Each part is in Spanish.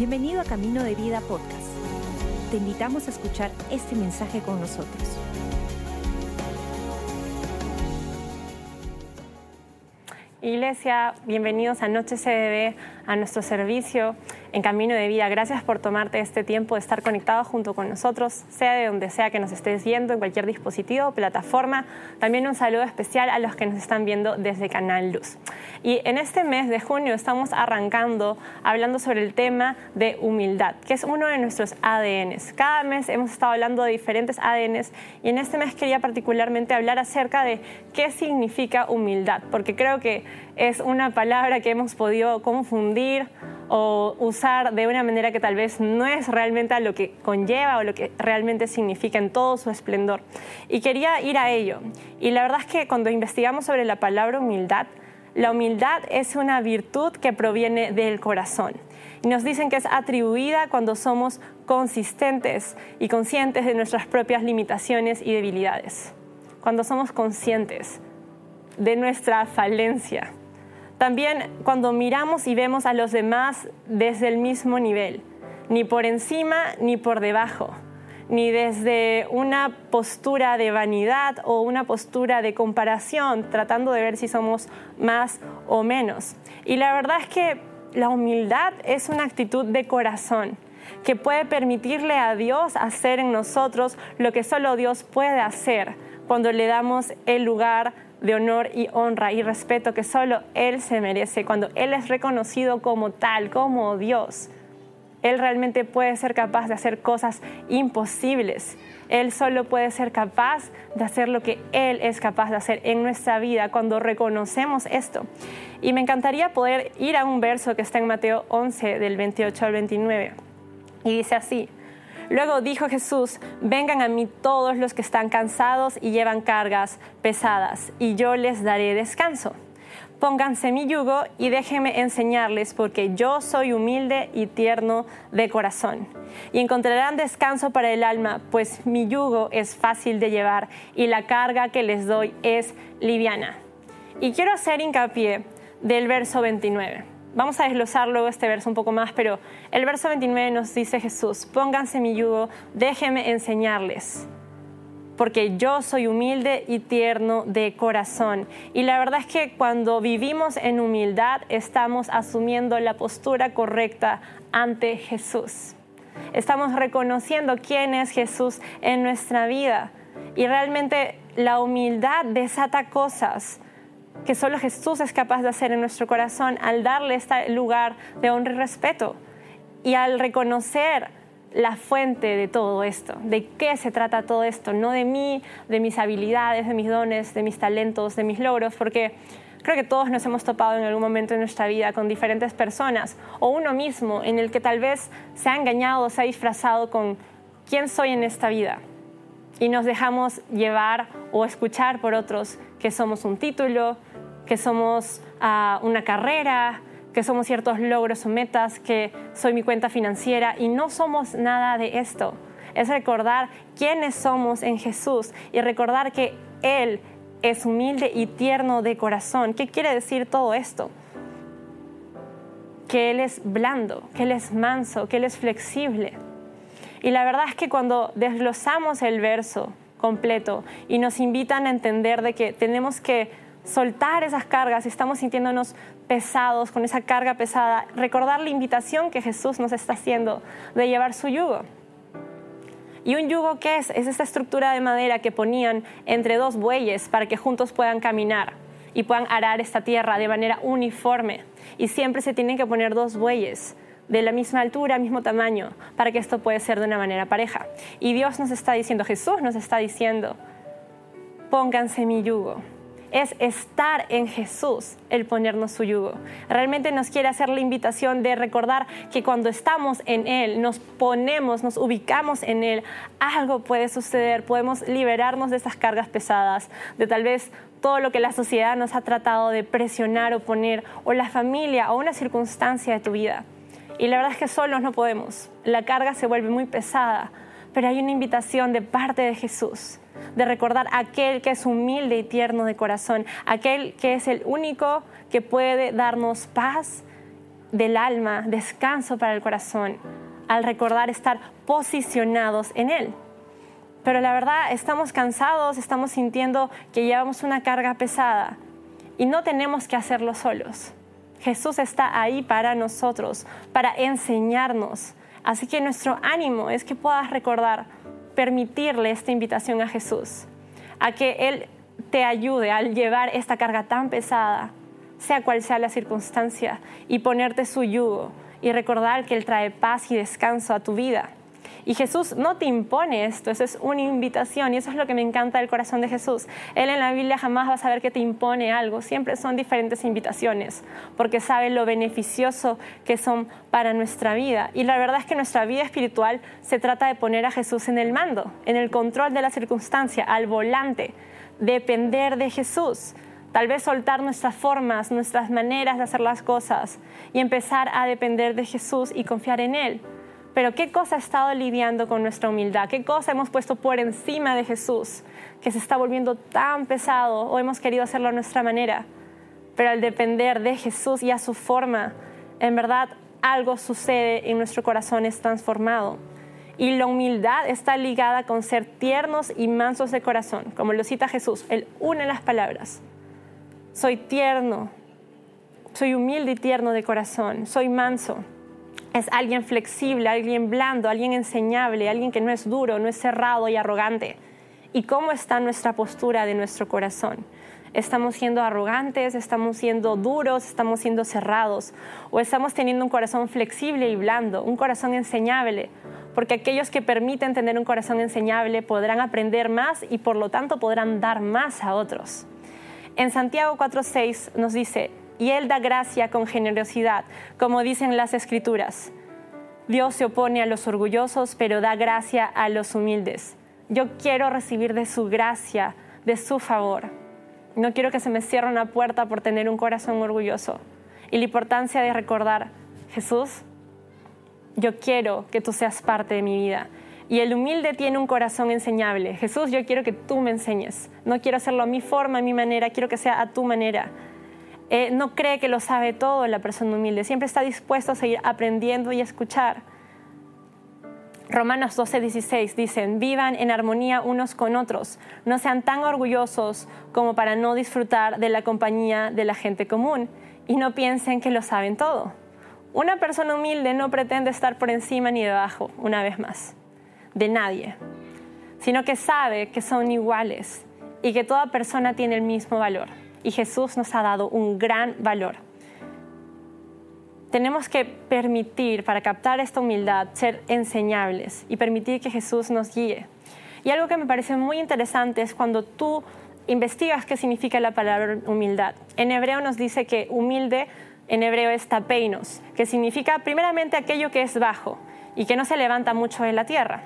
Bienvenido a Camino de Vida Podcast. Te invitamos a escuchar este mensaje con nosotros. Iglesia, bienvenidos a Noche CDB, a nuestro servicio en Camino de Vida. Gracias por tomarte este tiempo de estar conectado junto con nosotros, sea de donde sea que nos estés viendo, en cualquier dispositivo o plataforma. También un saludo especial a los que nos están viendo desde Canal Luz. Y en este mes de junio estamos arrancando hablando sobre el tema de humildad, que es uno de nuestros ADNs. Cada mes hemos estado hablando de diferentes ADNs y en este mes quería particularmente hablar acerca de qué significa humildad, porque creo que es una palabra que hemos podido confundir o usar de una manera que tal vez no es realmente a lo que conlleva o lo que realmente significa en todo su esplendor. Y quería ir a ello. Y la verdad es que cuando investigamos sobre la palabra humildad, la humildad es una virtud que proviene del corazón. Y nos dicen que es atribuida cuando somos consistentes y conscientes de nuestras propias limitaciones y debilidades. Cuando somos conscientes de nuestra falencia también cuando miramos y vemos a los demás desde el mismo nivel, ni por encima ni por debajo, ni desde una postura de vanidad o una postura de comparación, tratando de ver si somos más o menos. Y la verdad es que la humildad es una actitud de corazón que puede permitirle a Dios hacer en nosotros lo que solo Dios puede hacer cuando le damos el lugar de honor y honra y respeto que solo Él se merece, cuando Él es reconocido como tal, como Dios. Él realmente puede ser capaz de hacer cosas imposibles. Él solo puede ser capaz de hacer lo que Él es capaz de hacer en nuestra vida cuando reconocemos esto. Y me encantaría poder ir a un verso que está en Mateo 11 del 28 al 29. Y dice así, Luego dijo Jesús, vengan a mí todos los que están cansados y llevan cargas pesadas, y yo les daré descanso. Pónganse mi yugo y déjenme enseñarles, porque yo soy humilde y tierno de corazón. Y encontrarán descanso para el alma, pues mi yugo es fácil de llevar y la carga que les doy es liviana. Y quiero hacer hincapié del verso 29. Vamos a desglosar luego este verso un poco más, pero el verso 29 nos dice Jesús, pónganse mi yugo, déjenme enseñarles, porque yo soy humilde y tierno de corazón. Y la verdad es que cuando vivimos en humildad estamos asumiendo la postura correcta ante Jesús. Estamos reconociendo quién es Jesús en nuestra vida. Y realmente la humildad desata cosas que solo Jesús es capaz de hacer en nuestro corazón al darle este lugar de honra y respeto y al reconocer la fuente de todo esto, de qué se trata todo esto, no de mí, de mis habilidades, de mis dones, de mis talentos, de mis logros, porque creo que todos nos hemos topado en algún momento de nuestra vida con diferentes personas o uno mismo en el que tal vez se ha engañado o se ha disfrazado con quién soy en esta vida y nos dejamos llevar o escuchar por otros que somos un título, que somos ah, una carrera, que somos ciertos logros o metas, que soy mi cuenta financiera y no somos nada de esto. Es recordar quiénes somos en Jesús y recordar que Él es humilde y tierno de corazón. ¿Qué quiere decir todo esto? Que Él es blando, que Él es manso, que Él es flexible. Y la verdad es que cuando desglosamos el verso completo y nos invitan a entender de que tenemos que soltar esas cargas, si estamos sintiéndonos pesados con esa carga pesada, recordar la invitación que Jesús nos está haciendo de llevar su yugo. ¿Y un yugo qué es? Es esta estructura de madera que ponían entre dos bueyes para que juntos puedan caminar y puedan arar esta tierra de manera uniforme. Y siempre se tienen que poner dos bueyes de la misma altura, mismo tamaño, para que esto pueda ser de una manera pareja. Y Dios nos está diciendo, Jesús nos está diciendo, pónganse mi yugo es estar en Jesús el ponernos su yugo. Realmente nos quiere hacer la invitación de recordar que cuando estamos en Él, nos ponemos, nos ubicamos en Él, algo puede suceder, podemos liberarnos de esas cargas pesadas, de tal vez todo lo que la sociedad nos ha tratado de presionar o poner, o la familia o una circunstancia de tu vida. Y la verdad es que solos no podemos. La carga se vuelve muy pesada, pero hay una invitación de parte de Jesús de recordar aquel que es humilde y tierno de corazón, aquel que es el único que puede darnos paz del alma, descanso para el corazón, al recordar estar posicionados en Él. Pero la verdad, estamos cansados, estamos sintiendo que llevamos una carga pesada y no tenemos que hacerlo solos. Jesús está ahí para nosotros, para enseñarnos. Así que nuestro ánimo es que puedas recordar, permitirle esta invitación a Jesús, a que Él te ayude al llevar esta carga tan pesada, sea cual sea la circunstancia, y ponerte su yugo y recordar que Él trae paz y descanso a tu vida. Y Jesús no te impone esto, eso es una invitación y eso es lo que me encanta del corazón de Jesús. Él en la Biblia jamás va a saber que te impone algo, siempre son diferentes invitaciones, porque sabe lo beneficioso que son para nuestra vida. Y la verdad es que nuestra vida espiritual se trata de poner a Jesús en el mando, en el control de la circunstancia, al volante, depender de Jesús. Tal vez soltar nuestras formas, nuestras maneras de hacer las cosas y empezar a depender de Jesús y confiar en Él. Pero ¿qué cosa ha estado lidiando con nuestra humildad? ¿Qué cosa hemos puesto por encima de Jesús que se está volviendo tan pesado o hemos querido hacerlo a nuestra manera? Pero al depender de Jesús y a su forma, en verdad algo sucede en nuestro corazón, es transformado. Y la humildad está ligada con ser tiernos y mansos de corazón, como lo cita Jesús. Él une las palabras. Soy tierno, soy humilde y tierno de corazón, soy manso es alguien flexible, alguien blando, alguien enseñable, alguien que no es duro, no es cerrado y arrogante. ¿Y cómo está nuestra postura de nuestro corazón? ¿Estamos siendo arrogantes? ¿Estamos siendo duros? ¿Estamos siendo cerrados? ¿O estamos teniendo un corazón flexible y blando, un corazón enseñable? Porque aquellos que permiten tener un corazón enseñable podrán aprender más y por lo tanto podrán dar más a otros. En Santiago 4.6 nos dice, y Él da gracia con generosidad, como dicen las escrituras. Dios se opone a los orgullosos, pero da gracia a los humildes. Yo quiero recibir de su gracia, de su favor. No quiero que se me cierre una puerta por tener un corazón orgulloso. Y la importancia de recordar, Jesús, yo quiero que tú seas parte de mi vida. Y el humilde tiene un corazón enseñable. Jesús, yo quiero que tú me enseñes. No quiero hacerlo a mi forma, a mi manera, quiero que sea a tu manera. Eh, no cree que lo sabe todo la persona humilde, siempre está dispuesto a seguir aprendiendo y escuchar. Romanos 12, 16 dicen, vivan en armonía unos con otros, no sean tan orgullosos como para no disfrutar de la compañía de la gente común y no piensen que lo saben todo. Una persona humilde no pretende estar por encima ni debajo, una vez más, de nadie, sino que sabe que son iguales y que toda persona tiene el mismo valor y Jesús nos ha dado un gran valor. Tenemos que permitir, para captar esta humildad, ser enseñables y permitir que Jesús nos guíe. Y algo que me parece muy interesante es cuando tú investigas qué significa la palabra humildad. En hebreo nos dice que humilde en hebreo es tapeinos, que significa primeramente aquello que es bajo y que no se levanta mucho en la tierra.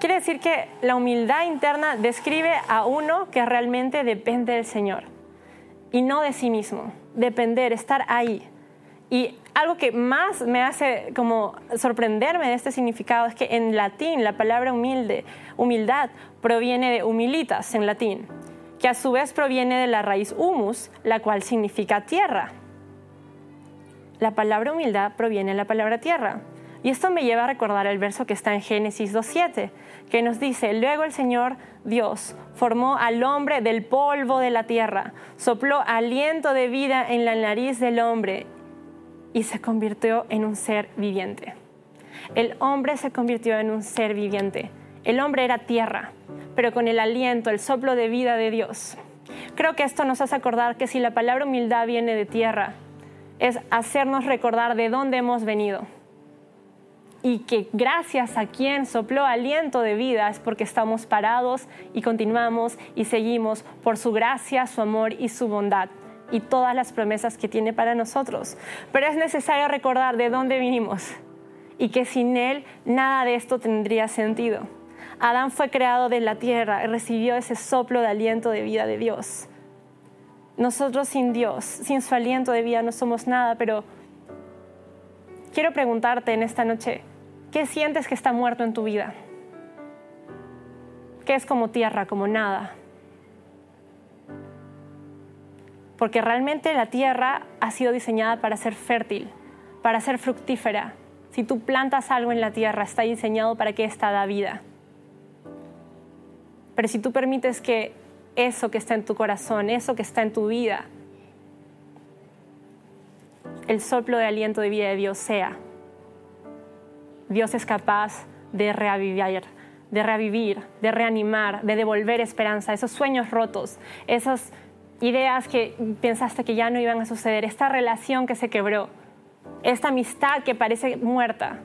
Quiere decir que la humildad interna describe a uno que realmente depende del Señor y no de sí mismo, depender, estar ahí. Y algo que más me hace como sorprenderme de este significado es que en latín la palabra humilde, humildad, proviene de humilitas en latín, que a su vez proviene de la raíz humus, la cual significa tierra. La palabra humildad proviene de la palabra tierra. Y esto me lleva a recordar el verso que está en Génesis 2.7, que nos dice, luego el Señor Dios formó al hombre del polvo de la tierra, sopló aliento de vida en la nariz del hombre y se convirtió en un ser viviente. El hombre se convirtió en un ser viviente. El hombre era tierra, pero con el aliento, el soplo de vida de Dios. Creo que esto nos hace acordar que si la palabra humildad viene de tierra, es hacernos recordar de dónde hemos venido y que gracias a quien sopló aliento de vida es porque estamos parados y continuamos y seguimos por su gracia, su amor y su bondad y todas las promesas que tiene para nosotros. Pero es necesario recordar de dónde vinimos y que sin Él nada de esto tendría sentido. Adán fue creado de la tierra y recibió ese soplo de aliento de vida de Dios. Nosotros sin Dios, sin su aliento de vida no somos nada, pero quiero preguntarte en esta noche, ¿qué sientes que está muerto en tu vida? ¿Qué es como tierra, como nada? Porque realmente la tierra ha sido diseñada para ser fértil, para ser fructífera. Si tú plantas algo en la tierra, está diseñado para que ésta da vida. Pero si tú permites que eso que está en tu corazón, eso que está en tu vida, el soplo de aliento de vida de Dios sea, Dios es capaz de revivir, de revivir, de reanimar, de devolver esperanza, esos sueños rotos, esas ideas que pensaste que ya no iban a suceder, esta relación que se quebró, esta amistad que parece muerta,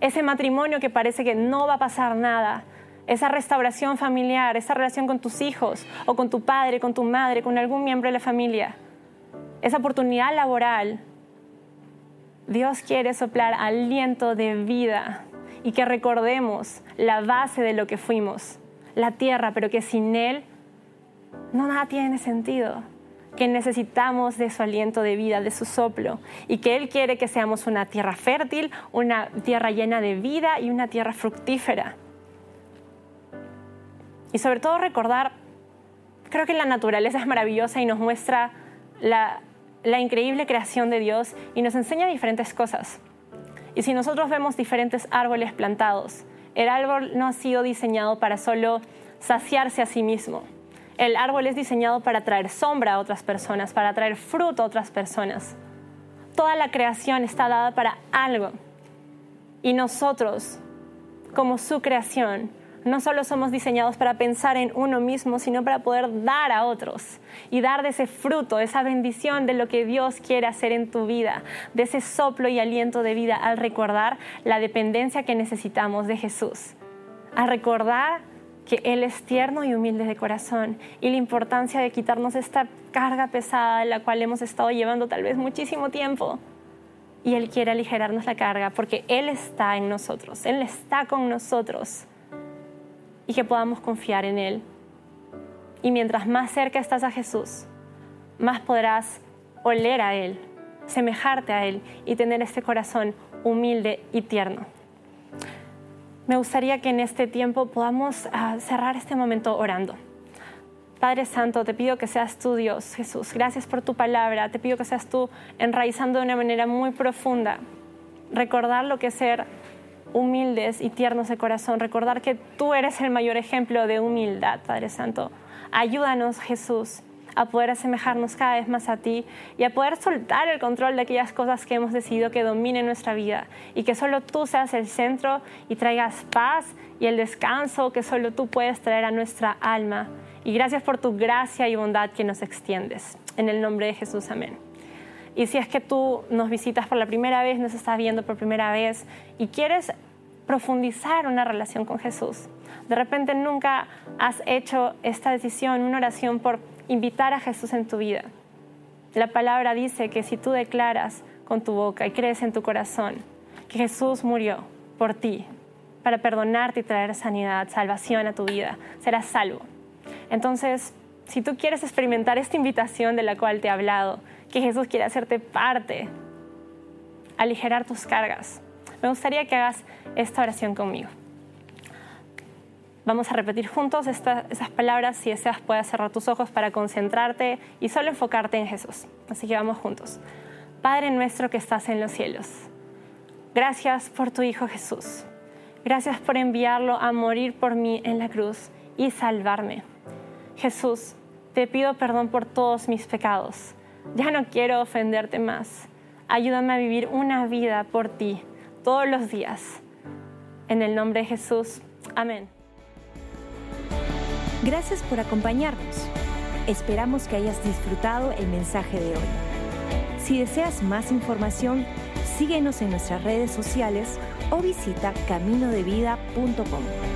ese matrimonio que parece que no va a pasar nada, esa restauración familiar, esa relación con tus hijos o con tu padre, con tu madre, con algún miembro de la familia, esa oportunidad laboral. Dios quiere soplar aliento de vida y que recordemos la base de lo que fuimos, la tierra, pero que sin Él no nada tiene sentido, que necesitamos de su aliento de vida, de su soplo, y que Él quiere que seamos una tierra fértil, una tierra llena de vida y una tierra fructífera. Y sobre todo recordar, creo que la naturaleza es maravillosa y nos muestra la, la increíble creación de Dios y nos enseña diferentes cosas. Y si nosotros vemos diferentes árboles plantados, el árbol no ha sido diseñado para solo saciarse a sí mismo. El árbol es diseñado para traer sombra a otras personas, para traer fruto a otras personas. Toda la creación está dada para algo. Y nosotros, como su creación, no solo somos diseñados para pensar en uno mismo, sino para poder dar a otros y dar de ese fruto, esa bendición de lo que Dios quiere hacer en tu vida, de ese soplo y aliento de vida al recordar la dependencia que necesitamos de Jesús, al recordar que Él es tierno y humilde de corazón y la importancia de quitarnos esta carga pesada en la cual hemos estado llevando tal vez muchísimo tiempo. Y Él quiere aligerarnos la carga porque Él está en nosotros, Él está con nosotros y que podamos confiar en Él. Y mientras más cerca estás a Jesús, más podrás oler a Él, semejarte a Él y tener este corazón humilde y tierno. Me gustaría que en este tiempo podamos ah, cerrar este momento orando. Padre Santo, te pido que seas tú Dios, Jesús. Gracias por tu palabra. Te pido que seas tú enraizando de una manera muy profunda. Recordar lo que es ser humildes y tiernos de corazón, recordar que tú eres el mayor ejemplo de humildad, Padre Santo. Ayúdanos, Jesús, a poder asemejarnos cada vez más a ti y a poder soltar el control de aquellas cosas que hemos decidido que dominen nuestra vida y que solo tú seas el centro y traigas paz y el descanso que solo tú puedes traer a nuestra alma. Y gracias por tu gracia y bondad que nos extiendes. En el nombre de Jesús, amén. Y si es que tú nos visitas por la primera vez, nos estás viendo por primera vez y quieres profundizar una relación con Jesús, de repente nunca has hecho esta decisión, una oración por invitar a Jesús en tu vida. La palabra dice que si tú declaras con tu boca y crees en tu corazón que Jesús murió por ti, para perdonarte y traer sanidad, salvación a tu vida, serás salvo. Entonces, si tú quieres experimentar esta invitación de la cual te he hablado, que Jesús quiere hacerte parte, aligerar tus cargas, me gustaría que hagas esta oración conmigo. Vamos a repetir juntos esas palabras. Si deseas, puedes cerrar tus ojos para concentrarte y solo enfocarte en Jesús. Así que vamos juntos. Padre nuestro que estás en los cielos, gracias por tu Hijo Jesús. Gracias por enviarlo a morir por mí en la cruz y salvarme. Jesús, te pido perdón por todos mis pecados. Ya no quiero ofenderte más. Ayúdame a vivir una vida por ti todos los días. En el nombre de Jesús. Amén. Gracias por acompañarnos. Esperamos que hayas disfrutado el mensaje de hoy. Si deseas más información, síguenos en nuestras redes sociales o visita caminodevida.com.